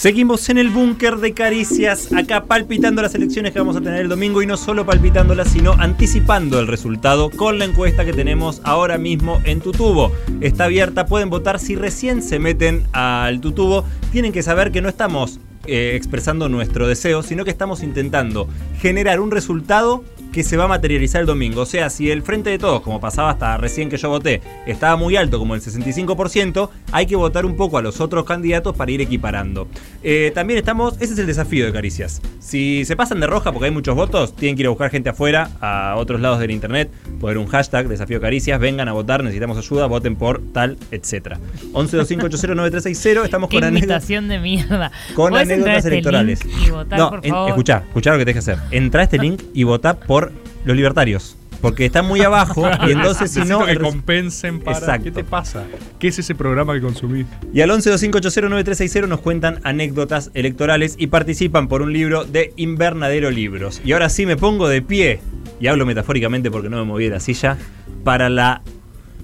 Seguimos en el búnker de caricias, acá palpitando las elecciones que vamos a tener el domingo y no solo palpitándolas, sino anticipando el resultado con la encuesta que tenemos ahora mismo en Tutubo. Está abierta, pueden votar si recién se meten al Tutubo. Tienen que saber que no estamos eh, expresando nuestro deseo, sino que estamos intentando generar un resultado que se va a materializar el domingo. O sea, si el frente de todos, como pasaba hasta recién que yo voté, estaba muy alto, como el 65%, hay que votar un poco a los otros candidatos para ir equiparando. Eh, también estamos, ese es el desafío de Caricias. Si se pasan de roja porque hay muchos votos, tienen que ir a buscar gente afuera, a otros lados del internet, poner un hashtag, desafío Caricias, vengan a votar, necesitamos ayuda, voten por tal, etc. 1125809360, estamos Qué con anécdotas. de mierda. Con ¿Podés entrar a anécdotas este electorales. Y votar, no, por en- favor? escuchá, escuchá lo que tenés que hacer. Entra a este link y votá por los libertarios. Porque está muy abajo y entonces si no... que compensen para. Exacto. ¿Qué te pasa? ¿Qué es ese programa que consumís? Y al 1125809360 nos cuentan anécdotas electorales y participan por un libro de Invernadero Libros. Y ahora sí me pongo de pie, y hablo metafóricamente porque no me moví de la silla, para la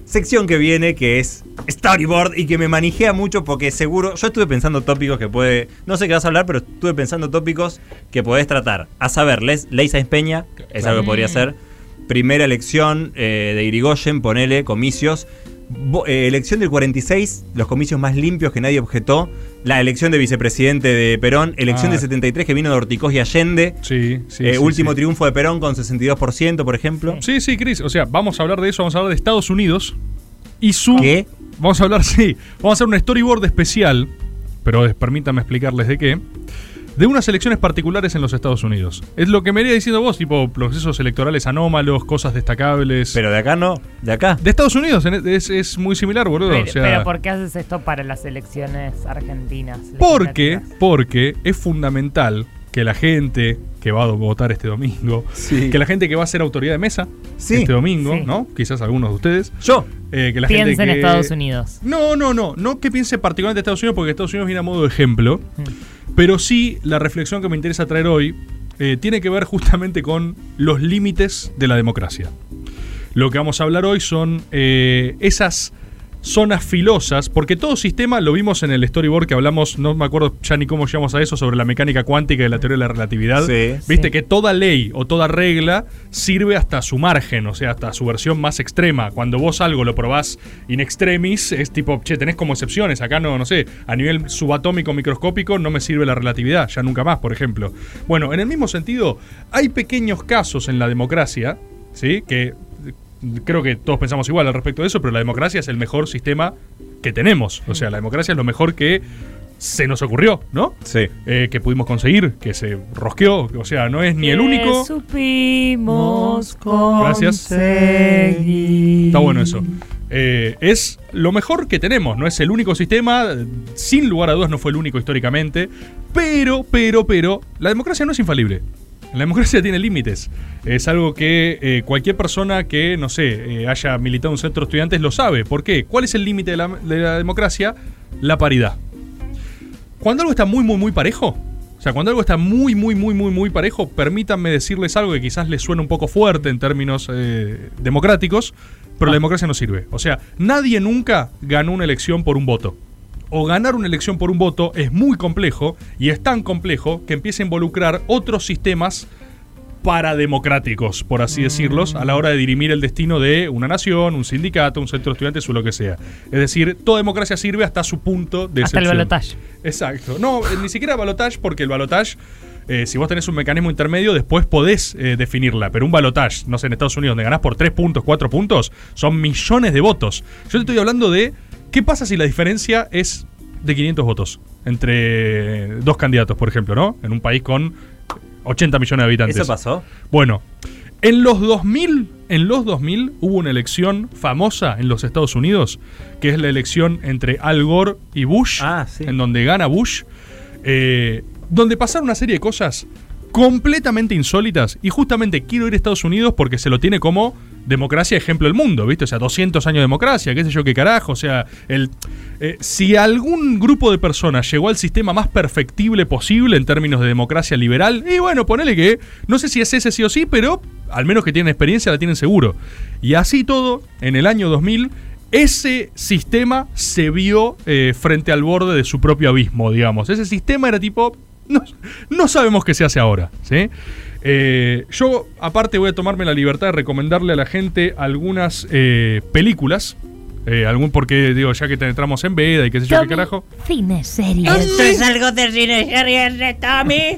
sección que viene que es Storyboard y que me manijea mucho porque seguro, yo estuve pensando tópicos que puede, no sé qué vas a hablar, pero estuve pensando tópicos que podés tratar. A saber, Les, Ley Sáenz Peña, es algo que podría ser. Primera elección eh, de Irigoyen, ponele, comicios. Eh, elección del 46, los comicios más limpios que nadie objetó. La elección de vicepresidente de Perón. Elección Ah. del 73 que vino de Orticoz y Allende. Sí, sí. Eh, sí, último sí. triunfo de Perón con 62%, por ejemplo. Sí, sí, Chris. O sea, vamos a hablar de eso, vamos a hablar de Estados Unidos y su. ¿Qué? Vamos a hablar, sí. Vamos a hacer un storyboard especial, pero permítanme explicarles de qué. De unas elecciones particulares en los Estados Unidos. Es lo que me iría diciendo vos, tipo procesos electorales anómalos, cosas destacables. Pero de acá no, de acá. De Estados Unidos en- es, es muy similar, boludo. Pero, o sea, pero ¿por qué haces esto para las elecciones argentinas? Porque, porque es fundamental que la gente que va a votar este domingo, Sí. que la gente que va a ser autoridad de mesa Sí. este domingo, Sí. ¿no? Quizás algunos de ustedes. Yo. eh, que la Piensa gente en que- Estados Unidos. No, no, no. No que piense particularmente en Estados Unidos, porque Estados Unidos viene a modo de ejemplo. Mm. Pero sí, la reflexión que me interesa traer hoy eh, tiene que ver justamente con los límites de la democracia. Lo que vamos a hablar hoy son eh, esas zonas filosas, porque todo sistema, lo vimos en el storyboard que hablamos, no me acuerdo ya ni cómo llegamos a eso, sobre la mecánica cuántica y la teoría de la relatividad. Sí. Viste Sí. que toda ley o toda regla sirve hasta su margen, o sea, hasta su versión más extrema. Cuando vos algo lo probás in extremis, es tipo, che, tenés como excepciones. Acá no, no sé, a nivel subatómico microscópico no me sirve la relatividad, ya nunca más, por ejemplo. Bueno, en el mismo sentido, hay pequeños casos en la democracia, ¿sí? Que creo que todos pensamos igual al respecto de eso, pero la democracia es el mejor sistema que tenemos. O sea, la democracia es lo mejor que se nos ocurrió, ¿no? Sí. Eh, que pudimos conseguir, que se rosqueó, o sea, no es ni el Que único. supimos Gracias. conseguir. Está bueno eso. Eh, es lo mejor que tenemos, no es el único sistema, sin lugar a dudas no fue el único históricamente, pero, pero, pero, la democracia no es infalible. La democracia tiene límites. Es algo que eh, cualquier persona que, no sé, eh, haya militado en un centro de estudiantes lo sabe. ¿Por qué? ¿Cuál es el límite de la, de la democracia? La paridad. Cuando algo está muy, muy, muy parejo, o sea, cuando algo está muy, muy, muy, muy, muy parejo, permítanme decirles algo que quizás les suene un poco fuerte en términos eh, democráticos, pero la democracia no sirve. O sea, nadie nunca ganó una elección por un voto. O ganar una elección por un voto es muy complejo y es tan complejo que empieza a involucrar otros sistemas parademocráticos, por así decirlos, a la hora de dirimir el destino de una nación, un sindicato, un centro de estudiantes o lo que sea. Es decir, toda democracia sirve hasta su punto de Hasta el balotaje. Exacto. No, eh, ni siquiera balotage, porque el balotage, eh, si vos tenés un mecanismo intermedio, después podés eh, definirla. Pero un balotage, no sé, en Estados Unidos, donde ganás por 3 puntos, 4 puntos, son millones de votos. Yo te estoy hablando de qué pasa si la diferencia es de 500 votos entre dos candidatos, por ejemplo, ¿no? En un país con 80 millones de habitantes. ¿Eso pasó? Bueno, en los 2000, en los 2000 hubo una elección famosa en los Estados Unidos, que es la elección entre Al Gore y Bush, Ah, sí. en donde gana Bush, eh, donde pasaron una serie de cosas completamente insólitas y justamente quiero ir a Estados Unidos porque se lo tiene como democracia ejemplo del mundo, ¿viste? O sea, 200 años de democracia, qué sé yo qué carajo, o sea, el, eh, si algún grupo de personas llegó al sistema más perfectible posible en términos de democracia liberal, y bueno, ponele que, no sé si es ese sí o sí, pero al menos que tienen experiencia la tienen seguro. Y así todo, en el año 2000, ese sistema se vio eh, frente al borde de su propio abismo, digamos. Ese sistema era tipo, no, no sabemos qué se hace ahora, ¿sí? Eh, yo, aparte, voy a tomarme la libertad de recomendarle a la gente algunas eh, películas. eh, algún porque, digo, ya que te- entramos en veda y qué sé yo, qué carajo. Cine serie. Esto es algo de cine series de Tommy.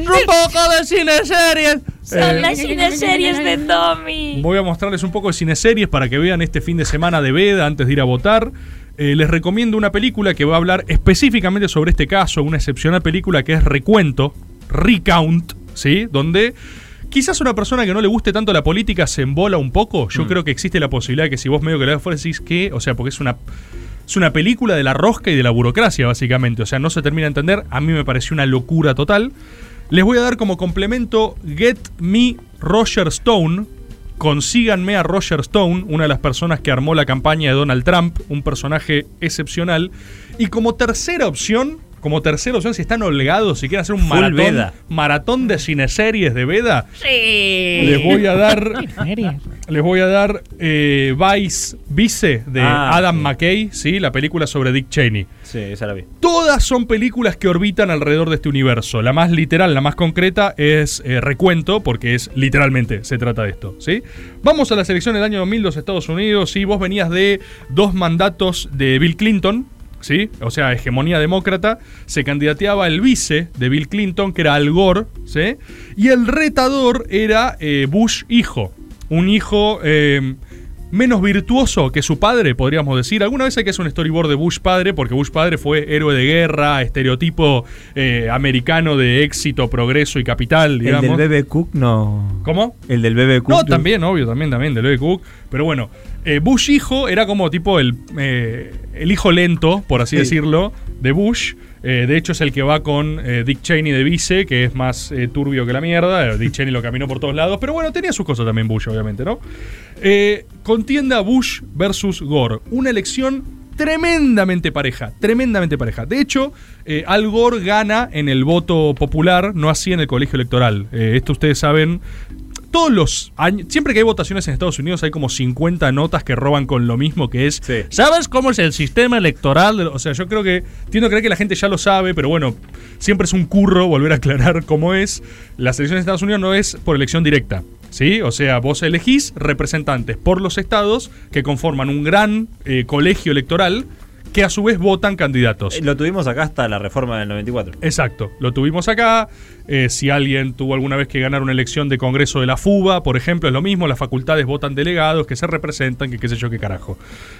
Un poco de cine series. Son Eh, las cine series de Tommy. Voy a mostrarles un poco de cineseries para que vean este fin de semana de veda antes de ir a votar. Eh, les recomiendo una película que va a hablar específicamente sobre este caso, una excepcional película que es Recuento, Recount, ¿sí? Donde quizás una persona que no le guste tanto la política se embola un poco. Yo creo que existe la posibilidad de que si vos medio que le das fuera decís que, o sea, porque es una es una película de la rosca y de la burocracia, básicamente. O sea, no se termina de entender. A mí me pareció una locura total. Les voy a dar como complemento Get Me Roger Stone. Consíganme a Roger Stone, una de las personas que armó la campaña de Donald Trump, un personaje excepcional. Y como tercera opción, como tercera opción, si están holgados, si quieren hacer un Full maratón, Veda. maratón de cineseries de Veda, Sí. les voy a dar les voy a dar eh, Vice Vice de Ah, Adam sí. McKay, ¿sí? la película sobre Dick Cheney. Sí, esa la vi. Todas son películas que orbitan alrededor de este universo. La más literal, la más concreta es eh, Recuento, porque es literalmente se trata de esto. ¿sí? Vamos a la selección del año 2000 de Estados Unidos. ¿sí? Vos venías de dos mandatos de Bill Clinton. ¿Sí? O sea, hegemonía demócrata, se candidateaba el vice de Bill Clinton, que era Al Gore, ¿sí? Y el retador era eh, Bush hijo, un hijo eh, menos virtuoso que su padre, podríamos decir. Alguna vez hay que hacer un storyboard de Bush padre, porque Bush padre fue héroe de guerra, estereotipo eh, americano de éxito, progreso y capital, digamos. El del Bebe Cook no. ¿Cómo? El del Bebe Cook. No, también, obvio, también, también, de Louis Cook. Pero bueno, eh, Bush hijo era como tipo el, eh, el hijo lento, por así Sí. decirlo, de Bush. Eh, de hecho, es el que va con eh, Dick Cheney de vice, que es más eh, turbio que la mierda. Dick Cheney lo caminó por todos lados. Pero bueno, tenía sus cosas también Bush, obviamente, ¿no? Contienda Bush versus Gore. Una elección tremendamente pareja, tremendamente pareja. De hecho, Al Gore gana en el voto popular, no así en el colegio electoral. Esto ustedes saben. Todos los años, siempre que hay votaciones en Estados Unidos hay como 50 notas que roban con lo mismo que es. Sí. ¿Sabes cómo es el sistema electoral? O sea, yo creo que, tiendo a creer que la gente ya lo sabe, pero bueno, siempre es un curro volver a aclarar cómo es. La selección de Estados Unidos no es por elección directa. ¿Sí? O sea, vos elegís representantes por los estados que conforman un gran eh, colegio electoral que a su vez votan candidatos. Eh, Lo tuvimos acá hasta la reforma del 94. Exacto, lo tuvimos acá. Eh, si alguien tuvo alguna vez que ganar una elección de Congreso de la FUBA, por ejemplo, es lo mismo, las facultades votan delegados que se representan, que qué sé yo qué carajo.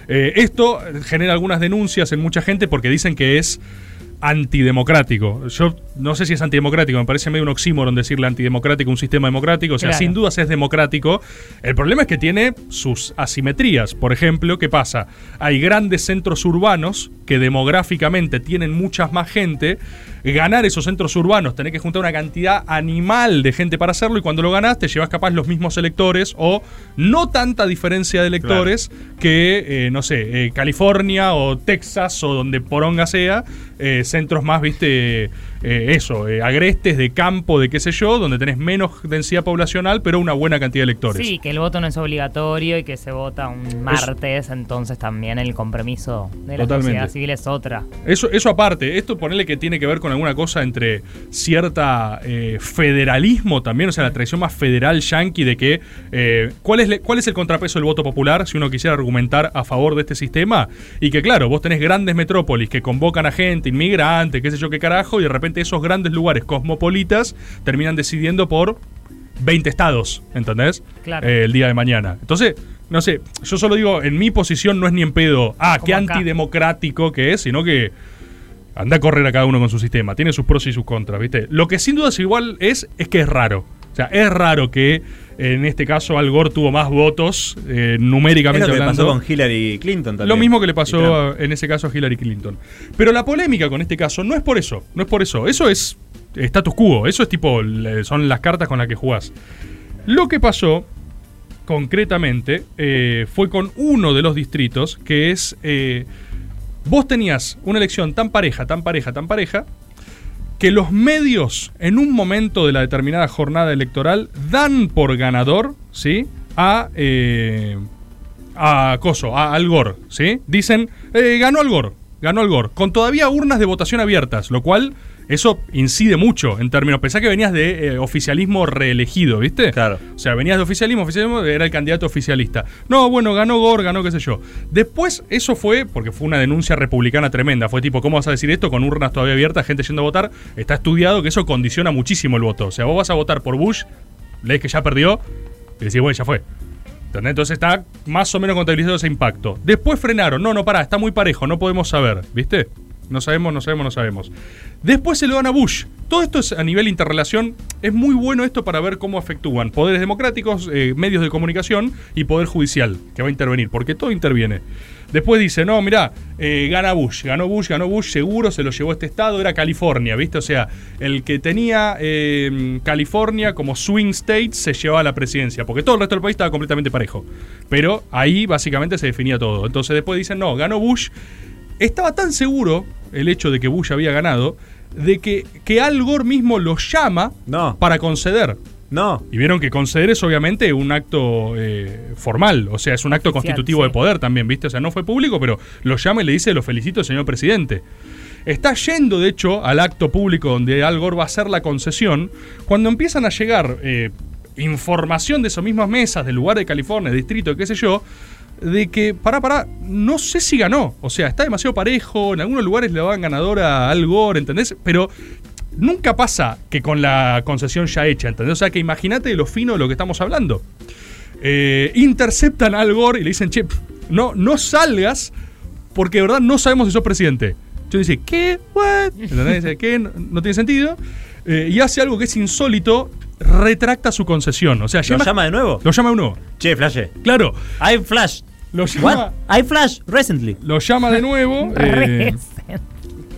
Eh, esto genera algunas denuncias en mucha gente porque dicen que es antidemocrático. Yo no sé si es antidemocrático, me parece medio un oxímoron decirle antidemocrático un sistema democrático, o sea, Claro. sin dudas es democrático. El problema es que tiene sus asimetrías. Por ejemplo, ¿qué pasa? Hay grandes centros urbanos que demográficamente tienen mucha más gente. Ganar esos centros urbanos, tener que juntar una cantidad animal de gente para hacerlo y cuando lo ganás te llevas capaz los mismos electores o no tanta diferencia de electores que, eh, no sé, eh, California o Texas o donde poronga sea, eh, centros más, viste, eh, eso, eh, agrestes de campo, de qué sé yo, donde tenés menos densidad poblacional pero una buena cantidad de electores. Sí, que el voto no es obligatorio y que se vota un martes, entonces también el compromiso de la Totalmente. sociedad civil es otra. Eso, eso aparte, esto ponerle que tiene que ver con alguna cosa entre cierta eh, federalismo también, o sea, la tradición más federal yanqui de que ¿cuál, es ¿cuál es el contrapeso del voto popular si uno quisiera argumentar a favor de este sistema? Y que claro, vos tenés grandes metrópolis que convocan a gente, inmigrante, qué sé yo qué carajo, y de repente esos grandes lugares cosmopolitas terminan decidiendo por 20 estados, ¿entendés? Claro. Eh, el día de mañana. Entonces, no sé, yo solo digo, en mi posición no es ni en pedo, ah, qué acá. antidemocrático que es, sino que anda a correr a cada uno con su sistema, tiene sus pros y sus contras, ¿viste? Lo que sin dudas igual es, es que es raro. O sea, es raro que en este caso Al Gore tuvo más votos, eh, Es numéricamente lo que hablando. pasó con Hillary Clinton también. Lo mismo que le pasó a- en ese caso a Hillary Clinton. Pero la polémica con este caso no es por eso, no es por eso. Eso es status quo, eso es tipo, le- son las cartas con las que jugás. Lo que pasó concretamente eh, fue con uno de los distritos que es, eh, vos tenías una elección tan pareja, tan pareja, tan pareja, que los medios en un momento de la determinada jornada electoral dan por ganador, ¿sí? A, eh, a Coso, a Al Gore, ¿sí? Dicen, eh, ganó Al Gore, ganó Al Gore, con todavía urnas de votación abiertas, lo cual eso incide mucho en términos. Pensá que venías de eh, oficialismo reelegido, ¿viste? Claro. O sea, venías de oficialismo, oficialismo, era el candidato oficialista. No, bueno, ganó Gore, ganó qué sé yo. Después, eso fue, porque fue una denuncia republicana tremenda. Fue tipo, ¿cómo vas a decir esto con urnas todavía abiertas, gente yendo a votar? Está estudiado que eso condiciona muchísimo el voto. O sea, vos vas a votar por Bush, lees que ya perdió, y decís, bueno, ya fue. ¿Entendés? Entonces está más o menos contabilizado ese impacto. Después frenaron. No, no, pará, está muy parejo, no podemos saber. ¿Viste? No sabemos, no sabemos, no sabemos. Después se lo dan a Bush. Todo esto es a nivel interrelación. Es muy bueno esto para ver cómo afectúan poderes democráticos, eh, medios de comunicación y poder judicial, que va a intervenir, porque todo interviene. Después dice, no, mirá, eh, gana Bush, ganó Bush, ganó Bush, seguro se lo llevó este estado, era California, ¿viste? O sea, el que tenía eh, California como swing state se llevaba a la presidencia, porque todo el resto del país estaba completamente parejo. Pero ahí básicamente se definía todo. Entonces después dicen, no, ganó Bush. Estaba tan seguro el hecho de que Bush había ganado, de que, que Al Gore mismo lo llama No. para conceder. No. Y vieron que conceder es obviamente un acto eh, formal, o sea, es un acto Oficial, constitutivo sí. de poder también, ¿viste? O sea, no fue público, pero lo llama y le dice, lo felicito, señor presidente. Está yendo, de hecho, al acto público donde Al Gore va a hacer la concesión, cuando empiezan a llegar eh, información de esas mismas mesas, del lugar de California, distrito, qué sé yo, de que, pará, pará, no sé si ganó. O sea, está demasiado parejo, en algunos lugares le daban ganadora a Al Gore, ¿entendés? Pero nunca pasa que con la concesión ya hecha, ¿entendés? O sea, que imagínate lo fino de lo que estamos hablando. Eh, interceptan a Al Gore y le dicen, che, no, no salgas porque de verdad no sabemos si sos presidente. Yo dice, ¿qué? ¿What? ¿Entendés? Dice, ¿qué? No, no tiene sentido. Eh, y hace algo que es insólito, retracta su concesión. O sea, ¿Lo llama de nuevo? Lo llama de nuevo. Che, flashe. Claro, I flash. Lo llama, What? I flash recently. lo llama de nuevo. eh,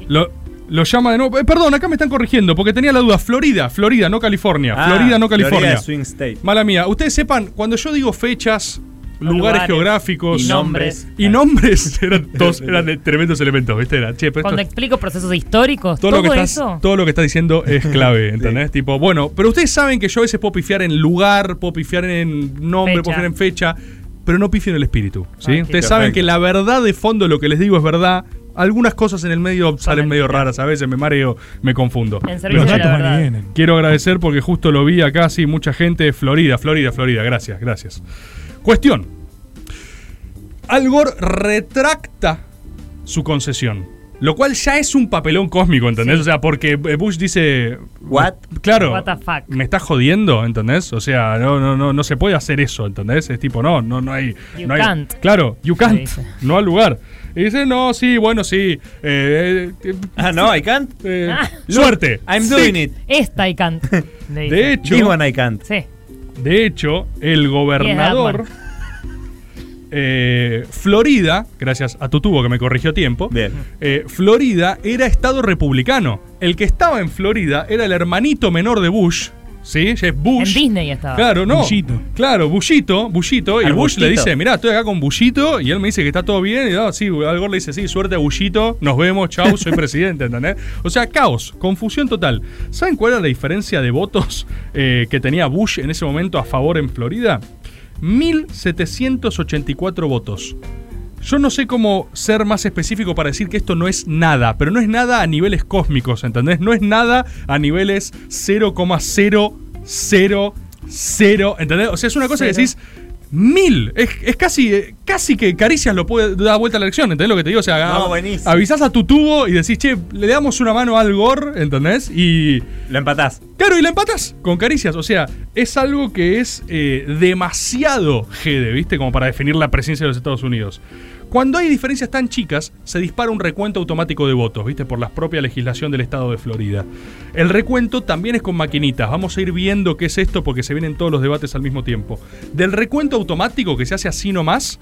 lo, lo llama de nuevo. Eh, perdón, acá me están corrigiendo porque tenía la duda. Florida, Florida, no California. Ah, Florida, no Florida California. es swing state. Mala mía. Ustedes sepan, cuando yo digo fechas, lugares, lugares geográficos y nombres. y nombres, eran, todos, eran de tremendos elementos, ¿viste? Era, che, pero Cuando esto- explico procesos históricos, todo, todo, lo que estás, eso. todo lo que estás diciendo es clave, ¿entendés? Tipo, bueno, pero ustedes saben que yo a veces puedo pifiar en lugar, puedo pifiar en nombre, Fecha. puedo pifiar en fecha, pero no pifio en el espíritu, ¿sí? Ah, ustedes perfecto. saben que la verdad de fondo, lo que les digo es verdad. Algunas cosas en el medio salen medio raras, a veces me mareo, me confundo. En servicio Pero de la. Quiero agradecer porque justo lo vi acá, sí, mucha gente. Florida, Florida, Florida. Gracias, gracias. Cuestión. Al Gore retracta su concesión. Lo cual ya es un papelón cósmico, ¿entendés? Sí. O sea, porque eh, Bush dice. What? Claro. What the fuck. Me estás jodiendo, ¿entendés? O sea, no, no, no, no se puede hacer eso, ¿entendés? Es tipo, no, no, no hay. You no hay- can't. Claro, you can't. No al lugar. Y dice, no, sí, bueno, sí. eh, eh, Ah, no, I can't. eh, Ah. suerte. I'm Sí. doing it. Esta y can't. De hecho. This one I can't. Sí. De hecho, el gobernador eh, Florida, gracias a tu tubo que me corrigió a tiempo, Bien. eh, Florida era estado republicano. El que estaba en Florida era el hermanito menor de Bush, ¿sí? Jeff Bush. En Disney estaba. Claro, no. Bushito. Claro, Bushito, Bushito. Y Bush le dice, mirá, estoy acá con Bushito. Y él me dice que está todo bien. Y ah, sí, Al Gore le dice, sí, suerte a Bushito. Nos vemos, chau, soy presidente, ¿entendés? O sea, caos, confusión total. ¿Saben cuál era la diferencia de votos eh, que tenía Bush en ese momento a favor en Florida? 1784 votos. Yo no sé cómo ser más específico para decir que esto no es nada, pero no es nada a niveles cósmicos, ¿entendés? No es nada a niveles 0,000, ¿entendés? O sea, es una cosa que decís mil. Es, es casi, eh, casi que Caricias lo puede dar vuelta a la elección, ¿entendés lo que te digo? O sea, No, buenísimo. avisás a tu tubo y decís, che, le damos una mano al Gore, ¿entendés? Y... Lo empatás. Claro, y la empatas con caricias. O sea, es algo que es eh, demasiado GD, ¿viste? Como para definir la presencia de los Estados Unidos. Cuando hay diferencias tan chicas, se dispara un recuento automático de votos, ¿viste? Por la propia legislación del estado de Florida. El recuento también es con maquinitas. Vamos a ir viendo qué es esto porque se vienen todos los debates al mismo tiempo. Del recuento automático que se hace así nomás,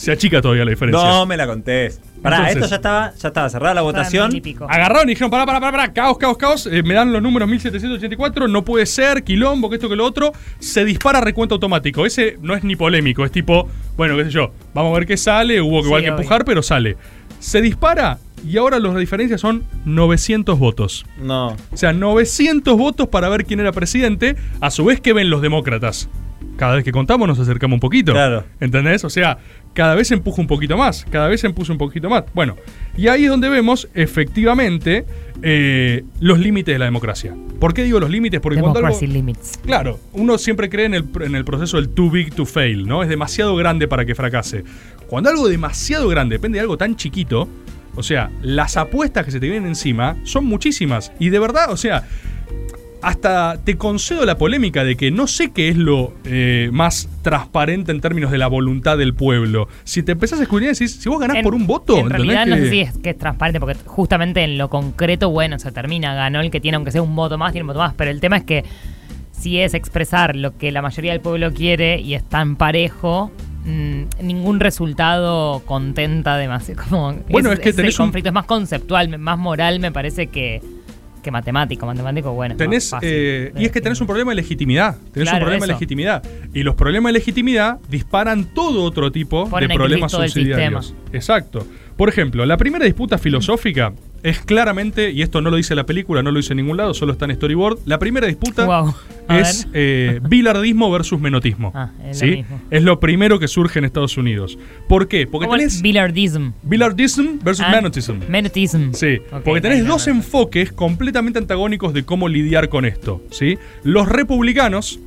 se achica todavía la diferencia. No me la contés. Pará, Entonces- esto ya estaba, ya estaba cerrada la votación. Agarraron y dijeron, pará, pará, pará, pará, caos, caos, caos. eh, me dan los números 1784, no puede ser, quilombo, que esto, que lo otro. Se dispara recuento automático. Ese no es ni polémico, es tipo, bueno, qué sé yo, vamos a ver qué sale, hubo que Sí, igual que obvio. empujar, pero sale. Se dispara y ahora las diferencias son 900 votos. No. O sea, 900 votos para ver quién era presidente. A su vez, ¿qué ven los demócratas? Cada vez que contamos nos acercamos un poquito. Claro. ¿Entendés? O sea, cada vez empuja un poquito más, cada vez empuja un poquito más. Bueno, y ahí es donde vemos efectivamente eh, los límites de la democracia. ¿Por qué digo los límites? Porque cuando algo, Democracy limits. Claro, uno siempre cree en el, en el proceso del too big to fail, ¿no? Es demasiado grande para que fracase. Cuando algo demasiado grande depende de algo tan chiquito, o sea, las apuestas que se te vienen encima son muchísimas. Y de verdad, o sea, hasta te concedo la polémica de que no sé qué es lo eh, más transparente en términos de la voluntad del pueblo. Si te empezás a escudriñar decís, si vos ganás En- por un voto, En realidad no ¿entendés sé que- si es que es transparente, porque justamente en lo concreto, bueno, se termina, ganó el que tiene, aunque sea un voto más, tiene un voto más, pero el tema es que si es expresar lo que la mayoría del pueblo quiere y es tan parejo, mm, ningún resultado contenta demasiado. Como Bueno, es que el tenés un- conflicto es más conceptual, más moral, me parece que, que matemático. Matemático, bueno. más Tenés, fácil eh, y es que tenés un problema de legitimidad. Tenés Claro, un problema de legitimidad. Y los problemas de legitimidad disparan todo otro tipo Ponen de problemas subsidiarios. Exacto. Por ejemplo, la primera disputa filosófica es claramente, y esto no lo dice la película, no lo dice en ningún lado, solo está en Storyboard. La primera disputa Wow. Es eh, bilardismo versus menotismo. Ah, es lo ¿sí? mismo. Es lo primero que surge en Estados Unidos. ¿Por qué? Porque tenés Billardism. billardism versus Ah, menotism. Menotism. Sí, porque tenés dos enfoques completamente antagónicos de cómo lidiar con esto, ¿sí? Los republicanos,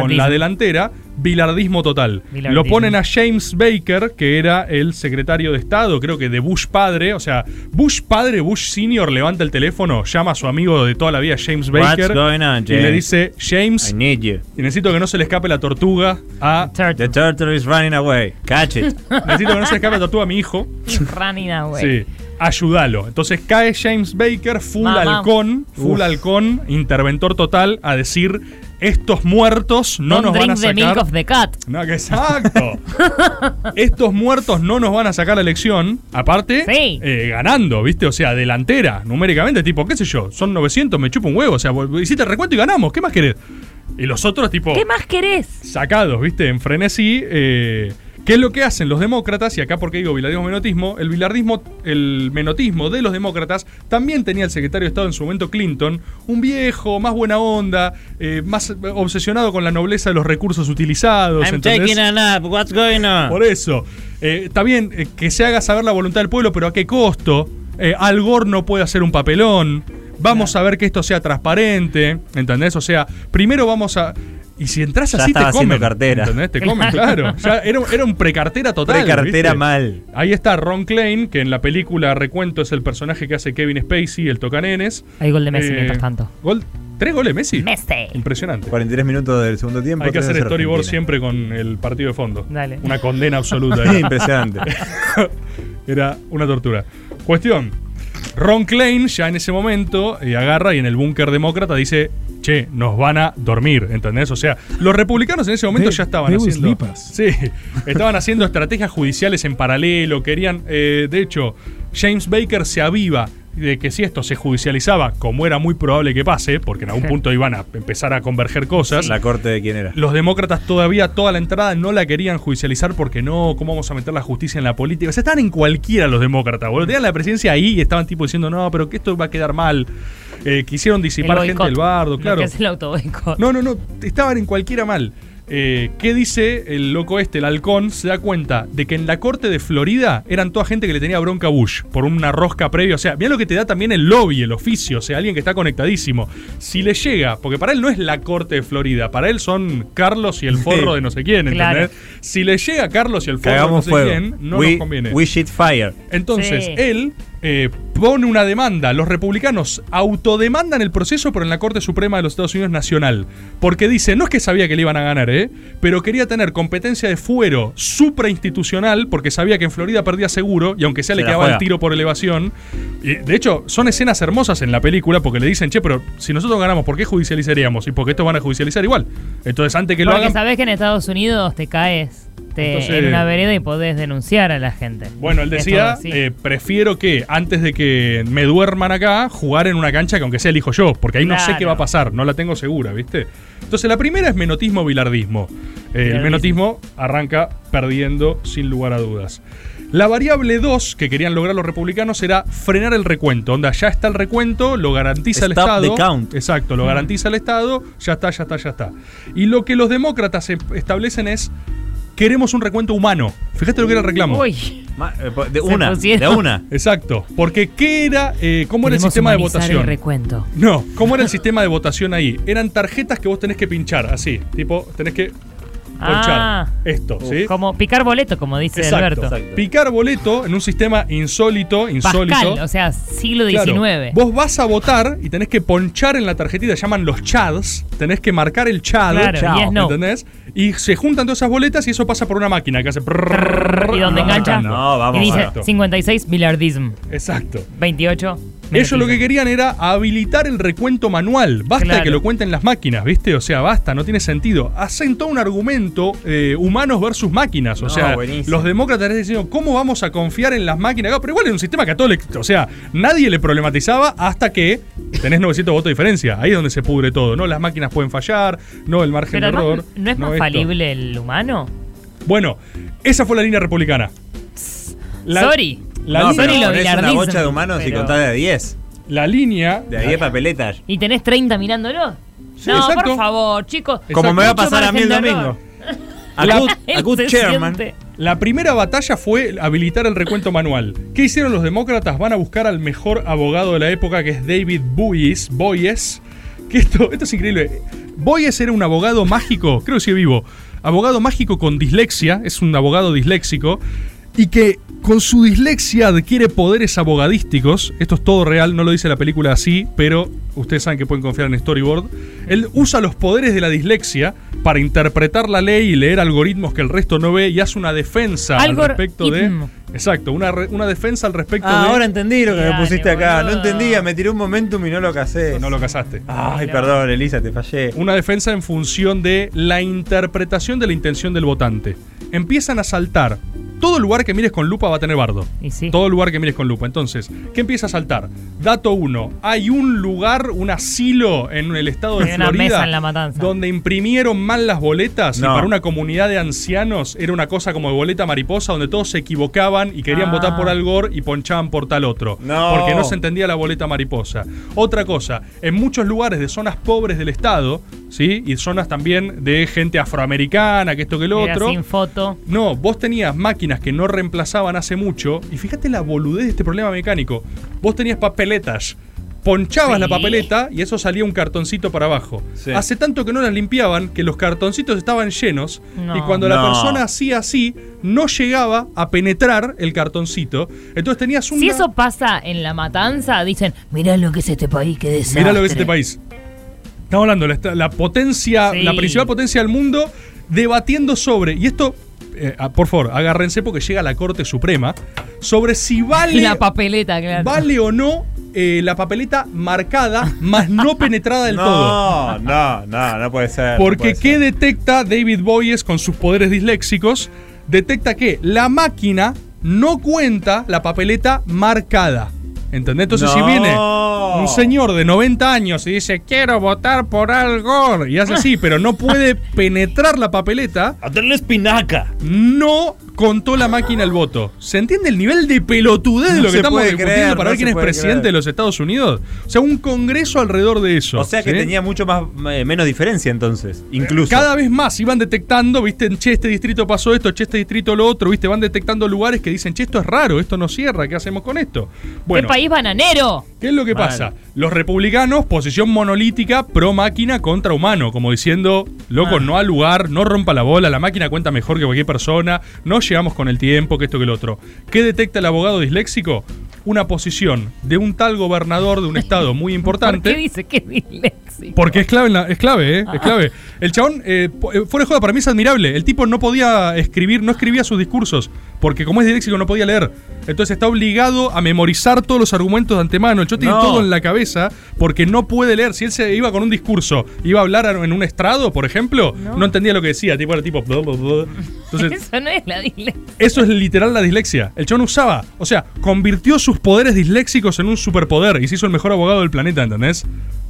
con la delantera, bilardismo total. Bilardismo. Lo ponen a James Baker, que era el secretario de Estado, creo que de Bush padre, o sea, Bush padre, Bush senior, levanta el teléfono, llama a su amigo de toda la vida, James What's Baker, going on, y le dice, James, I need you. y necesito que no se le escape la tortuga a... Turtle. The turtle is running away. Catch it. Necesito que no se le escape la tortuga a mi hijo. Running away. Sí, ayúdalo. Entonces cae James Baker, full Mamá. halcón, full Uf. halcón, interventor total, a decir: estos muertos no Don't nos van a the milk sacar. of the cat. No, que exacto. estos muertos no nos van a sacar la elección. Aparte, Sí. eh, ganando, ¿viste? O sea, delantera, numéricamente, tipo, qué sé yo, son 900, me chupa un huevo. O sea, hiciste el recuento y ganamos, ¿qué más querés? Y los otros, tipo ¿Qué más querés? sacados, ¿viste? En frenesí. eh, ¿Qué es lo que hacen los demócratas? Y acá porque digo bilardismo menotismo, el bilardismo, el menotismo de los demócratas también tenía el secretario de Estado en su momento Clinton, un viejo, más buena onda, eh, más obsesionado con la nobleza de los recursos utilizados. I'm ¿entendés? taking a nap. What's going on? Por eso. Eh, está bien eh, que se haga saber la voluntad del pueblo, pero ¿a qué costo? Eh, Al Gore no puede hacer un papelón. Vamos a ver que esto sea transparente. ¿Entendés? O sea, primero vamos a. Y si entras Ya así, te estaba haciendo comen. cartera. ¿Entendés? Te comen, claro. Ya era, era un precartera total. Precartera ¿viste? mal. Ahí está Ron Klein, que en la película Recuento es el personaje que hace Kevin Spacey, el tocanenes. Hay gol de Messi Eh, mientras tanto. Gol, ¿Tres goles Messi? Messi. Impresionante. 43 minutos del segundo tiempo. Hay que 3 a hacer 0 storyboard Argentina. siempre con el partido de fondo. Dale. Una condena absoluta. ahí. Impresionante. Era una tortura. Cuestión. Ron Klein ya en ese momento eh, agarra y en el búnker demócrata dice, che, nos van a dormir, ¿entendés? O sea, los republicanos en ese momento ya estaban haciendo... Sí, estaban haciendo estrategias judiciales en paralelo, querían... eh, de hecho, James Baker se aviva de que si esto se judicializaba, como era muy probable que pase, porque en algún punto iban a empezar a converger cosas, La corte de quién era. los demócratas todavía toda la entrada no la querían judicializar porque no, ¿cómo vamos a meter la justicia en la política? O sea, estaban en cualquiera los demócratas, boludo. Tenían la presidencia ahí y estaban tipo diciendo, no, pero que esto va a quedar mal. Eh, quisieron disipar El gente del bardo, Lo claro. que es el. No, no, no, estaban en cualquiera mal. Eh, ¿Qué dice el loco este, el halcón? Se da cuenta de que en la corte de Florida eran toda gente que le tenía bronca a Bush por una rosca previa. O sea, mira lo que te da también el lobby, el oficio, o sea, alguien que está conectadísimo. Si le llega, porque para él no es la corte de Florida, para él son Carlos y el forro de no sé quién, ¿entendés? Claro. Si le llega a Carlos y el forro de no sé fuego. quién, no we, nos conviene. we shit fire. Entonces, Sí. él eh, pone una demanda. Los republicanos autodemandan el proceso, pero en la Corte Suprema de los Estados Unidos Nacional. Porque dice, no es que sabía que le iban a ganar, ¿eh? Pero quería tener competencia de fuero suprainstitucional, porque sabía que en Florida perdía seguro, y aunque sea le Se la quedaba el tiro por elevación. Y, de hecho, son escenas hermosas en la película, porque le dicen, che, pero si nosotros ganamos, ¿por qué judicializaríamos? Y porque estos van a judicializar igual. Entonces, antes que lo Porque hagan... sabés que en Estados Unidos te caes te- Entonces- en una vereda y podés denunciar a la gente. Bueno, él decía, todo eh, prefiero que antes de que me duerman acá, jugar en una cancha que aunque sea elijo yo, porque ahí no sé qué va a pasar, no la tengo segura, ¿viste? Entonces la primera es menotismo bilardismo. Eh, el menotismo arranca perdiendo sin lugar a dudas. La variable 2 que querían lograr los republicanos era frenar el recuento. Onda, ya está el recuento, lo garantiza el Stop Estado. the count. Exacto, lo garantiza el Estado, ya está, ya está, ya está. Y lo que los demócratas e- establecen es, queremos un recuento humano. Fíjate lo que era el reclamo. Uy, eh, De una, de una. Exacto, porque ¿qué era, eh, cómo era el sistema de votación? el recuento. No, ¿cómo era el sistema de votación ahí? Eran tarjetas que vos tenés que pinchar, así, tipo, tenés que Ah. esto, ¿sí? Como picar boleto, como dice Exacto, Alberto. exacto. Picar boleto en un sistema insólito, insólito. Pascal, o sea, siglo Claro, XIX. vos vas a votar y tenés que ponchar en la tarjetita, llaman los chads, tenés que marcar el chad, Claro, chao, no. ¿entendés? Y se juntan todas esas boletas y eso pasa por una máquina que hace prrrr, ¿Y dónde va engancha? No, vamos. y dice Exacto. 56 billardism, Exacto. 28. Ellos lo que querían era habilitar el recuento manual. Basta de que lo cuenten las máquinas, ¿viste? O sea, basta, no tiene sentido. Hacen todo un argumento eh, humanos versus máquinas. O No, sea, buenísimo. los demócratas diciendo, ¿cómo vamos a confiar en las máquinas? Pero igual es un sistema católico. O sea, nadie le problematizaba hasta que tenés 900 votos de diferencia. Ahí es donde se pudre todo, ¿no? Las máquinas pueden fallar, no el margen Pero de error. ¿no es más esto. falible el humano? Bueno, esa fue la línea republicana. La- Sorry. La, no, línea, pero ponés una bocha de humanos y contás de a 10. la línea. De a 10 papeletas. ¿Y tenés 30 mirándolo? Sí, no, exacto. por favor, chicos. Como me va a pasar a mí el domingo. A La- a good chairman. La primera batalla fue habilitar el recuento manual. ¿Qué hicieron los demócratas? Van a buscar al mejor abogado de la época, que es David Boyes. Boyes. Que esto, esto es increíble. Boyes era un abogado mágico, creo que sigue vivo. Abogado mágico con dislexia, es un abogado disléxico. Y que con su dislexia adquiere poderes abogadísticos. Esto es todo real, no lo dice la película así, pero ustedes saben que pueden confiar en Storyboard. Él usa los poderes de la dislexia para interpretar la ley y leer algoritmos que el resto no ve y hace una defensa al respecto de. Exacto, una, re- una defensa al respecto Ah, de. ahora entendí lo que me pusiste acá. No entendía, me tiré un momentum y no lo casé. No lo casaste. Ay, perdón, Elisa, te fallé. Una defensa en función de la interpretación de la intención del votante. Empiezan a saltar. Todo lugar que mires con lupa va a tener bardo. Y sí. Todo lugar que mires con lupa. Entonces, ¿qué empieza a saltar? Dato 1. Hay un lugar, un asilo en el estado de Hay una Florida mesa en La Matanza. donde imprimieron mal las boletas y No. para una comunidad de ancianos era una cosa como de boleta mariposa donde todos se equivocaban y querían Ah. votar por Al Gore y ponchaban por tal otro. No. Porque no se entendía la boleta mariposa. Otra cosa, en muchos lugares de zonas pobres del estado, ¿sí? Y zonas también de gente afroamericana, que esto que lo Era otro. sin foto. No, vos tenías máquinas que no reemplazaban hace mucho. Y fíjate la boludez de este problema mecánico. Vos tenías papeletas. Ponchabas Sí. la papeleta y eso salía un cartoncito para abajo. Sí. Hace tanto que no las limpiaban que los cartoncitos estaban llenos No. y cuando la persona hacía así no llegaba a penetrar el cartoncito. Entonces tenías un Si eso pasa en la matanza, dicen, mirá lo que es este país, qué desastre. Mira lo que es este país. Estamos hablando de la, potencia, Sí. la principal potencia del mundo, debatiendo sobre, y esto, eh, ah, por favor, agárrense porque llega a la Corte Suprema, sobre si vale, La papeleta, claro. vale o no eh, la papeleta marcada, más no penetrada del todo. No, no, no, no puede ser. no Porque puede ¿qué ser. detecta David Boyes con sus poderes disléxicos? Detecta que la máquina no cuenta la papeleta marcada. ¿Entendés? Entonces, si viene un señor de 90 años y dice, quiero votar por Al Gore, y hace así, pero no puede penetrar la papeleta, A tener espinaca. no contó la máquina el voto. ¿Se entiende el nivel de pelotudez de No lo que estamos discutiendo creer, para no ver quién es presidente creer. de los Estados Unidos? O sea, un congreso alrededor de eso. O sea que ¿sí? tenía mucho más eh, menos diferencia entonces. Incluso. Cada vez más iban detectando, viste, che, este distrito pasó esto, che, este distrito lo otro, viste, van detectando lugares que dicen, che, esto es raro, esto no cierra, ¿qué hacemos con esto? Bueno, ¡Qué país bananero! ¿qué es lo que Mal. pasa? Los republicanos, posición monolítica, pro máquina contra humano, como diciendo, loco, Ah. no al lugar, no rompa la bola, la máquina cuenta mejor que cualquier persona, no llegamos con el tiempo, que esto que lo otro. ¿Qué detecta el abogado disléxico? Una posición de un tal gobernador de un estado muy ¿Por importante. qué dice que es disléxico? Porque es clave, en la- es clave, ¿eh? Es clave. El chabón, eh, eh, fuera de joda, para mí es admirable. El tipo no podía escribir, no escribía sus discursos, porque como es disléxico no podía leer. Entonces está obligado a memorizar todos los argumentos de antemano. El chavo tiene No. todo en la cabeza porque no puede leer. Si él se iba con un discurso, iba a hablar en un estrado, por ejemplo, no, No. entendía lo que decía. Tipo, era tipo... bla, bla, bla. Entonces, Eso no es la dislexia. eso es literal la dislexia. El chabón usaba, o sea, convirtió sus poderes disléxicos en un superpoder y se hizo el mejor abogado del planeta, ¿entendés?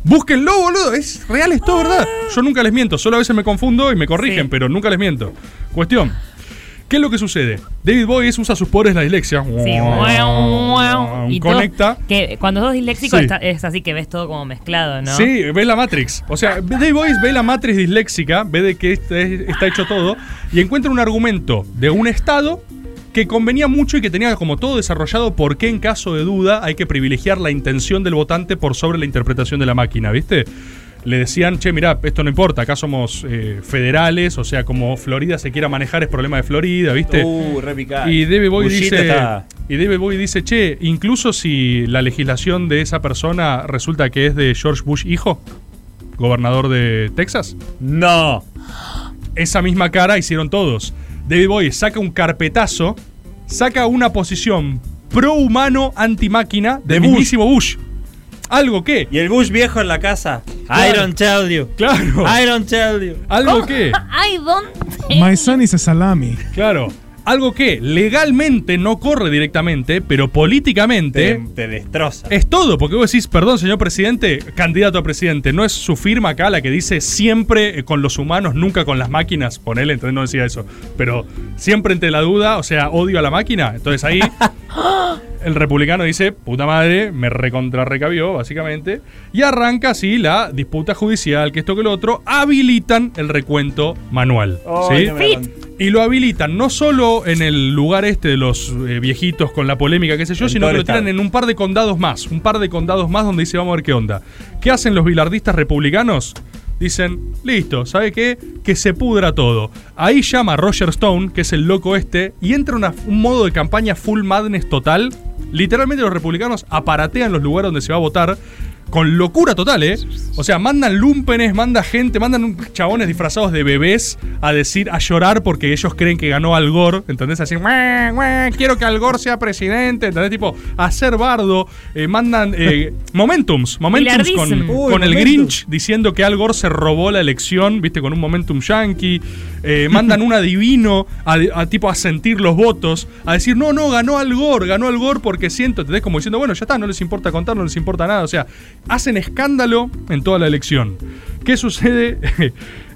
Búsquenlo, boludo. Es real, es todo verdad. Yo nunca les miento, solo a veces me confundo y me corrigen, Sí. pero nunca les miento. Cuestión. ¿Qué es lo que sucede? David Bowie usa sus poderes de la dislexia. Sí, y todo- Conecta. que cuando sos disléxico Sí. está- es así que ves todo como mezclado, ¿no? Sí, ve la Matrix. O sea, David Bowie ve la Matrix disléxica, ve de que este- está hecho todo y encuentra un argumento de un estado que convenía mucho y que tenía como todo desarrollado por qué en caso de duda hay que privilegiar la intención del votante por sobre la interpretación de la máquina, ¿viste? Le decían, che, mirá, esto no importa, acá somos eh, federales, o sea, como Florida se quiera manejar es problema de Florida, ¿viste? Uh. Y Bowie Bullshit dice. está- Y David Bowie dice, che, incluso si la legislación de esa persona resulta que es de George Bush hijo, gobernador de Texas, No. esa misma cara hicieron todos. David Bowie saca un carpetazo, saca una posición pro humano anti máquina de De Bush. Bush. Algo que, ¿Y el Bush viejo en la casa? Claro. I don't tell you. claro, I don't tell you. algo que, Ay, ¿dónde? My son is a salami. claro, algo que legalmente no corre directamente, pero políticamente Te, te destroza. Es todo, porque vos decís, perdón, señor presidente, candidato a presidente, no es su firma acá la que dice siempre eh, con los humanos, nunca con las máquinas. Ponele, entonces no decía eso. Pero siempre entre la duda, o sea, odio a la máquina. Entonces ahí el republicano dice, puta madre, me recontra recabió, básicamente. Y arranca así la disputa judicial, que esto que lo otro, habilitan el recuento manual. Ay, ¿sí? Y lo habilitan no solo en el lugar este de los eh, viejitos con la polémica, qué sé yo, En sino que lo tiran en un par de condados más. Un par de condados más donde dice, vamos a ver qué onda. ¿Qué hacen los bilardistas republicanos? Dicen, listo, ¿sabe qué? Que se pudra todo. Ahí llama Roger Stone, que es el loco este, y entra una- un modo de campaña full madness total. Literalmente los republicanos aparatean los lugares donde se va a votar. Con locura total, ¿eh? O sea, mandan lumpenes, manda gente, mandan chabones disfrazados de bebés a decir, a llorar porque ellos creen que ganó Al Gore. ¿Entendés? Así, "Mua, mua, quiero que Al Gore sea presidente. ¿Entendés? Tipo, a hacer bardo. Eh, mandan eh, momentums, momentums con, Bilardism. Uy, con el. Grinch diciendo que Al Gore se robó la elección, viste, con un momentum yankee. Eh, mandan un adivino a, a tipo a sentir los votos, a decir, no, no, ganó Al Gore, ganó Al Gore porque siento, ¿entendés? Como diciendo, bueno, ya está, no les importa contar, no les importa nada. O sea, hacen escándalo en toda la elección. ¿Qué sucede?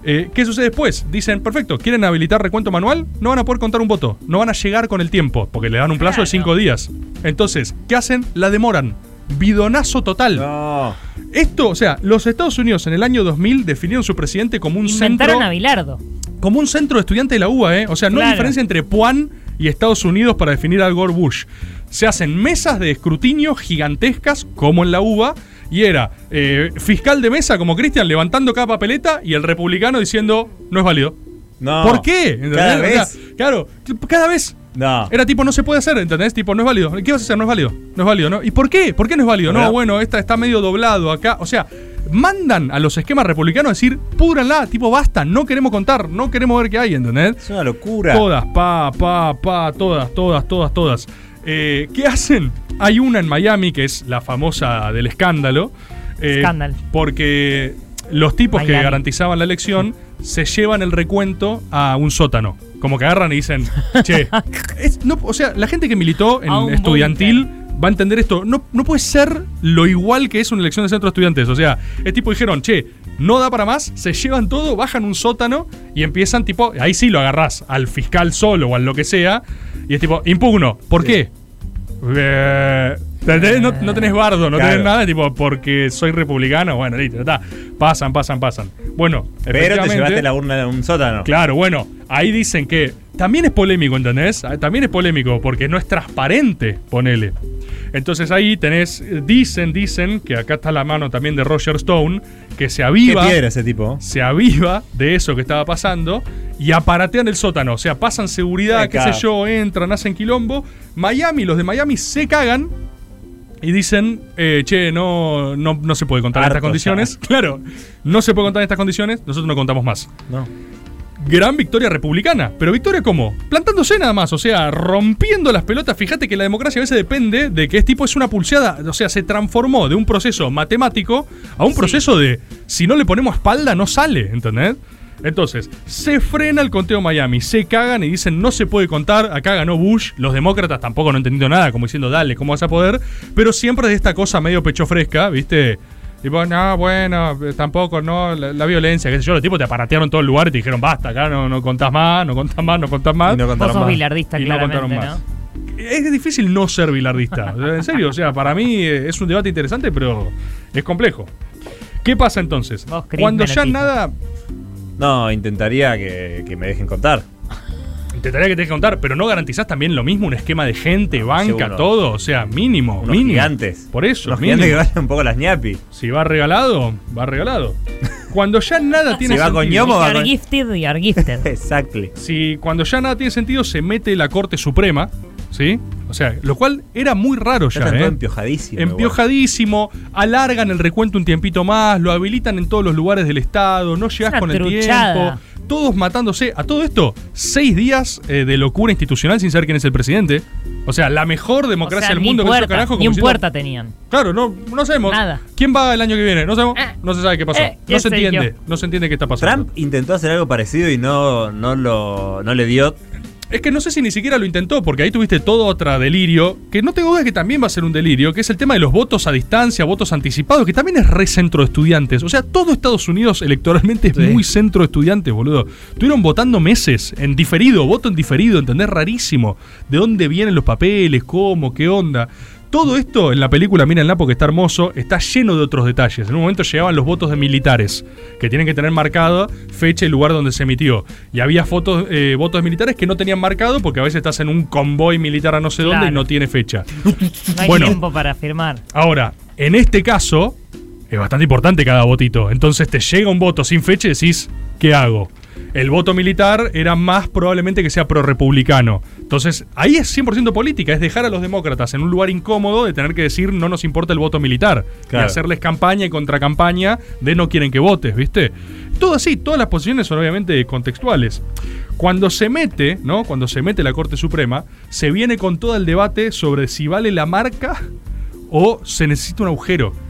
Eh, ¿Qué sucede después? Dicen, perfecto, ¿quieren habilitar recuento manual? No van a poder contar un voto, no van a llegar con el tiempo, porque le dan un plazo de cinco días. Entonces, ¿qué hacen? La demoran. Bidonazo total. No. Esto, o sea, los Estados Unidos en el año 2000 definieron su presidente como un Inventaron centro a Bilardo. como un centro de estudiantes de la UBA, ¿eh? O sea, no hay diferencia entre Puan y Estados Unidos para definir al Gore Bush. Se hacen mesas de escrutinio gigantescas, como en la UBA, y era eh, fiscal de mesa como Cristian levantando cada papeleta y el republicano diciendo no es válido. No. ¿Por qué? ¿Entendés? Cada O sea, vez. claro, cada vez. No. Era tipo, no se puede hacer, ¿entendés? Tipo, no es válido. ¿Qué vas a hacer? No es válido. No es válido, ¿no? ¿Y por qué? ¿Por qué no es válido? No, bueno, esta está medio doblado acá. O sea, mandan a los esquemas republicanos a decir, púdranla, tipo, basta, no queremos contar, no queremos ver qué hay, ¿entendés? Es una locura. Todas, pa, pa, pa, todas, todas, todas, todas. Eh, ¿Qué hacen? Hay una en Miami que es la famosa del escándalo. eh, Escándalo. Porque los tipos que garantizaban la elección se llevan el recuento a un sótano. Como que agarran y dicen, che, es- no, o sea, la gente que militó en estudiantil va a entender esto. No, no puede ser lo igual que es una elección de centro de estudiantes. O sea, es tipo dijeron, che, no da para más, se llevan todo, bajan un sótano y empiezan tipo, ahí sí lo agarrás al fiscal solo o al lo que sea. Y es tipo, impugno. ¿Por qué? Eh, no, no tenés bardo, no Claro. tenés nada, tipo, porque soy republicano. Bueno, listo, ya está. Pasan, pasan, pasan. Bueno, Pero te llevaste la urna de un sótano. Claro, bueno, ahí dicen que también es polémico, ¿entendés? Ah, También es polémico porque no es transparente, ponele. Entonces ahí tenés, dicen, dicen, que acá está la mano también de Roger Stone, que se Qué aviva, piedra ese tipo. se aviva de eso que estaba pasando y aparatean el sótano. O sea, pasan seguridad, Se qué sé yo, entran, hacen quilombo. Miami, los de Miami se cagan y dicen, eh, che, no, no, no se puede contar en estas condiciones. Claro, no se puede contar en estas condiciones, nosotros no contamos más No. gran victoria republicana. Pero victoria cómo? Plantándose nada más, o sea, rompiendo las pelotas. Fíjate que la democracia a veces depende de que es tipo es una pulseada, o sea, se transformó de un proceso matemático a un proceso de si no le ponemos espalda no sale, ¿entendés? Entonces, se frena el conteo Miami, se cagan y dicen no se puede contar, acá ganó Bush, los demócratas tampoco no han entendido nada, como diciendo dale, ¿cómo vas a poder? Pero siempre de esta cosa medio pecho fresca, ¿viste? Tipo, no, bueno, eh, tampoco, no, la, la violencia, qué sé yo. Los tipos te aparatearon todo el lugar y te dijeron, basta, acá no, no contás más, no contás más, no contás más. Y no Vos contaron sos más. bilardista, Y no contaron ¿no? más. Es difícil no ser bilardista. En serio, o sea, para mí eh, es un debate interesante, pero es complejo. ¿Qué pasa entonces? Vos, Chris Cuando ya nada. No, intentaría que, que me dejen contar. Intentaría que te deje contar, pero no garantizás también lo mismo, un esquema de gente, No, banca, seguro. todo. O sea, mínimo, Unos mínimo. gigantes. Por eso, mínimo. gigantes que un poco las ñapi. Si va regalado, va regalado. Cuando ya nada tiene Si va con sentido. ñomo, va are con- gifted. Exactly. Si cuando ya nada tiene sentido, se mete la Corte Suprema, ¿sí? O sea, lo cual era muy raro Ya están ¿eh? empiojadísimo. Empiojadísimo, alargan el recuento un tiempito más, lo habilitan en todos los lugares del Estado, no llegas con el tiempo, todos matándose. A todo esto, seis días eh, de locura institucional sin saber quién es el presidente. O sea, la mejor democracia O sea, del mundo que puerta, hizo carajo ni un diciendo, puerta tenían. Claro, no, no sabemos. Nada. ¿Quién va el año que viene? No sabemos. Eh. no se sabe qué pasó. Eh, no se entiende. yo. No se entiende qué está pasando. Trump intentó hacer algo parecido y no, no, lo, no le dio. Es que no sé si ni siquiera lo intentó, porque ahí tuviste todo otro delirio, que no tengo duda que también va a ser un delirio, que es el tema de los votos a distancia, votos anticipados, que también es re centro de estudiantes. O sea, todo Estados Unidos electoralmente es Sí. muy centro de estudiantes, boludo. Estuvieron votando meses, en diferido, voto en diferido, ¿entendés? Rarísimo. ¿De dónde vienen los papeles? ¿Cómo? ¿Qué onda? Todo esto en la película, mírenla porque está hermoso, está lleno de otros detalles. En un momento llegaban los votos de militares, que tienen que tener marcado fecha y lugar donde se emitió. Y había fotos, eh, votos de militares que no tenían marcado porque a veces estás en un convoy militar a no sé dónde y no tiene fecha. No hay Bueno. tiempo para firmar. Ahora, en este caso, es bastante importante cada votito. Entonces te llega un voto sin fecha y decís, ¿qué hago? El voto militar era más probablemente que sea pro-republicano. Entonces, ahí es 100% política, es dejar a los demócratas en un lugar incómodo de tener que decir no nos importa el voto militar. Claro. Y hacerles campaña y contracampaña de no quieren que votes, ¿viste? Todo así, todas las posiciones son obviamente contextuales. Cuando se mete, ¿no? Cuando se mete la Corte Suprema, se viene con todo el debate sobre si vale la marca o se necesita un agujero.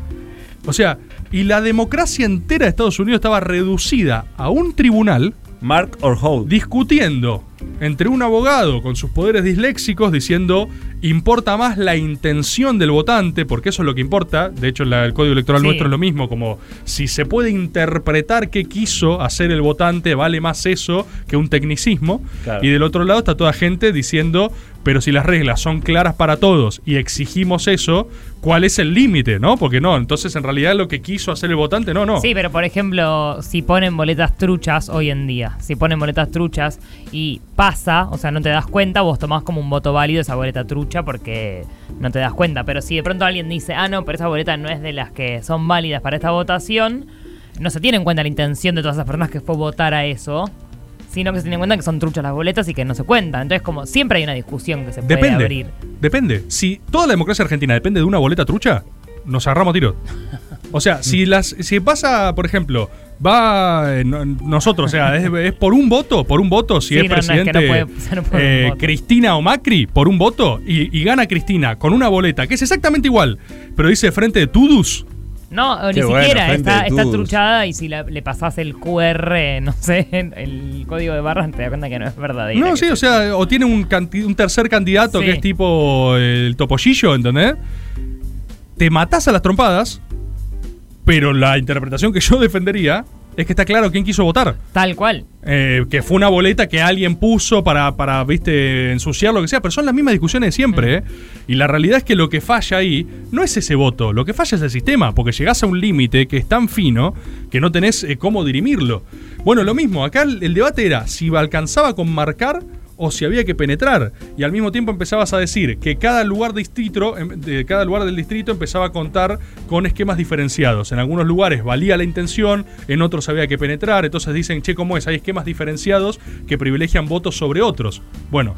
O sea, y la democracia entera de Estados Unidos estaba reducida a un tribunal Mark or hold. discutiendo entre un abogado con sus poderes disléxicos diciendo importa más la intención del votante, porque eso es lo que importa, de hecho la- el código electoral Sí. nuestro es lo mismo, como si se puede interpretar qué quiso hacer el votante, vale más eso que un tecnicismo, Claro. y del otro lado está toda gente diciendo, pero si las reglas son claras para todos y exigimos eso, ¿cuál es el límite? ¿No? Porque no, entonces en realidad lo que quiso hacer el votante, no, no. Sí, pero por ejemplo, si ponen boletas truchas hoy en día, si ponen boletas truchas y pasa, o sea, no te das cuenta, vos tomás como un voto válido esa boleta trucha porque no te das cuenta. Pero si de pronto alguien dice, ah, no, pero esa boleta no es de las que son válidas para esta votación, no se tiene en cuenta la intención de todas esas personas que fue votar a eso. Sino que se tiene en cuenta que son truchas las boletas y que no se cuentan. Entonces, como siempre hay una discusión que se puede Depende. abrir. Depende. Si toda la democracia argentina depende de una boleta trucha, nos agarramos tiros. O sea, si las si pasa, por ejemplo, va eh, no- nosotros, o sea, es, es por un voto, por un voto, si Sí, es no, no, es que presidente no puede- no puede eh, un voto. Cristina o Macri, por un voto, y, y gana Cristina con una boleta que es exactamente igual, pero dice frente de Tudus, No, Qué ni bueno, siquiera, está, de está tubos. truchada y si la- le pasás el QR, no sé, el código de barras, te das cuenta que no es verdadera. No, que sí, o sea, o tiene un, canti- un tercer candidato Sí. que es tipo el topollillo, ¿entendés? Te matás a las trompadas, pero la interpretación que yo defendería es que está claro quién quiso votar. Tal cual. Eh, que fue una boleta que alguien puso para, para, viste, ensuciar lo que sea, pero son las mismas discusiones de siempre, ¿eh? Y la realidad es que lo que falla ahí no es ese voto, lo que falla es el sistema, porque llegás a un límite que es tan fino que no tenés eh, cómo dirimirlo. Bueno, lo mismo, acá el, el debate era si alcanzaba con marcar o si había que penetrar. Y al mismo tiempo empezabas a decir que cada lugar, distrito, em, de cada lugar del distrito empezaba a contar con esquemas diferenciados. En algunos lugares valía la intención, en otros había que penetrar. Entonces dicen, che, ¿cómo es? Hay esquemas diferenciados que privilegian votos sobre otros. Bueno.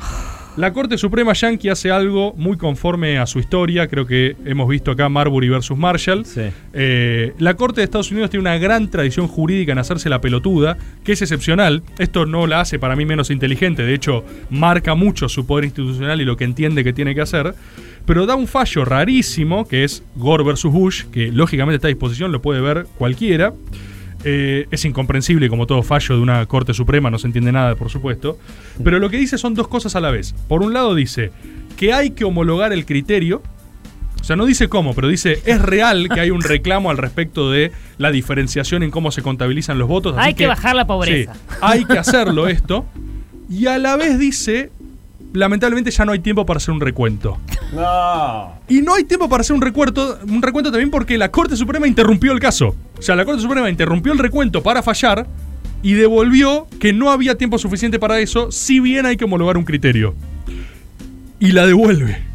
La Corte Suprema Yankee hace algo muy conforme a su historia, creo que hemos visto acá Marbury versus Marshall. Sí. Eh, la Corte de Estados Unidos tiene una gran tradición jurídica en hacerse la pelotuda, que es excepcional. Esto no la hace para mí menos inteligente, de hecho, marca mucho su poder institucional y lo que entiende que tiene que hacer. Pero da un fallo rarísimo, que es Gore versus Bush, que lógicamente está a disposición, lo puede ver cualquiera. Eh, es incomprensible como todo fallo de una Corte Suprema, no se entiende nada, por supuesto. Pero lo que dice son dos cosas a la vez. Por un lado dice que hay que homologar el criterio, sea, no dice cómo, pero dice, es real que hay un reclamo al respecto de la diferenciación en cómo se contabilizan los votos. así Hay que bajar la pobreza. Sí, hay que hacerlo esto. Y a la vez dice, lamentablemente ya no hay tiempo para hacer un recuento. No. Y no hay tiempo para hacer un recuento, un recuento también porque la Corte Suprema interrumpió el caso. O sea, la Corte Suprema interrumpió el recuento para fallar y devolvió que no había tiempo suficiente para eso, si bien hay que homologar un criterio. Y la devuelve.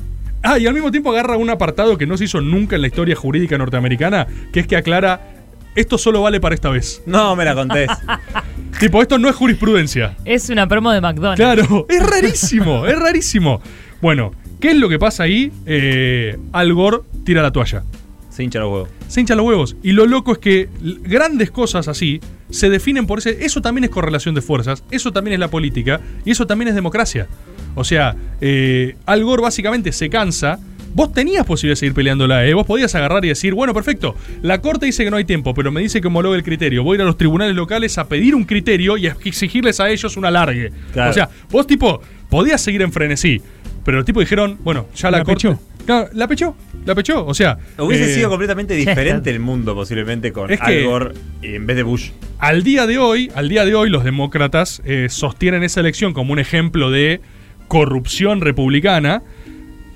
Ah, y al mismo tiempo agarra un apartado que no se hizo nunca en la historia jurídica norteamericana, que es que aclara, esto solo vale para esta vez. No me la contés. tipo, esto no es jurisprudencia. Es una promo de McDonald's. Claro, es rarísimo, es rarísimo. Bueno, ¿qué es lo que pasa ahí? Eh, Al Gore tira la toalla. Se hincha los huevos. Se hincha los huevos. Y lo loco es que grandes cosas así se definen por ese. Eso también es correlación de fuerzas, eso también es la política y eso también es democracia. O sea, eh, Al Gore básicamente se cansa. Vos tenías posibilidad de seguir peleándola, ¿eh? Vos podías agarrar y decir, bueno, perfecto, la corte dice que no hay tiempo, pero me dice que homologue el criterio. Voy a ir a los tribunales locales a pedir un criterio y a exigirles a ellos un alargue. Claro. O sea, vos tipo, podías seguir en frenesí, pero los tipos dijeron, bueno, ya la, La corte... pechó. Claro, la pechó, la pechó. O sea... Hubiese eh, sido completamente diferente el mundo posiblemente con Es Al que- Gore en vez de Bush. Al día de hoy, al día de hoy, los demócratas eh, sostienen esa elección como un ejemplo de corrupción republicana.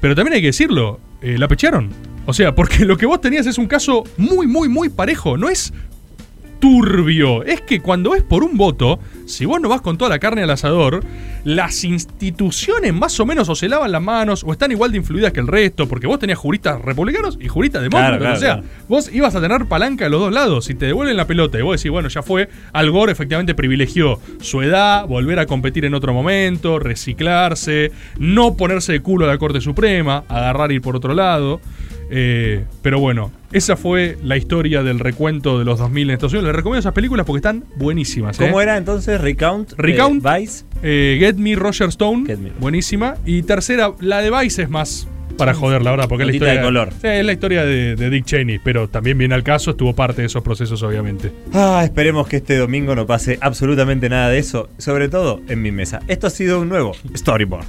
Pero también hay que decirlo, eh, la pecharon. O sea, porque lo que vos tenías es un caso muy, muy, muy parejo. No es turbio. Es que cuando es por un voto, si vos no vas con toda la carne al asador, las instituciones más o menos o se lavan las manos o están igual de influidas que el resto, porque vos tenías juristas republicanos y juristas demócratas. Claro, claro, o sea, claro. vos ibas a tener palanca de los dos lados. Si te devuelven la pelota y vos decís, bueno, ya fue, Al Gore efectivamente privilegió su edad, volver a competir en otro momento, reciclarse, no ponerse de culo a la Corte Suprema, agarrar y ir por otro lado. Eh, pero bueno, esa fue la historia del recuento de los 2000 en Estados Unidos. Les recomiendo esas películas porque están buenísimas. ¿eh? ¿Cómo era entonces? Recount. de Recount. Vice. Eh, Get Me Roger Stone, Get Me. buenísima. Y tercera, la de Vice es más para joder, la verdad, porque es la historia de color. Es la historia de, de Dick Cheney, pero también viene al caso, estuvo parte de esos procesos, obviamente. Ah, esperemos que este domingo no pase absolutamente nada de eso, sobre todo en mi mesa. Esto ha sido un nuevo Storyboard.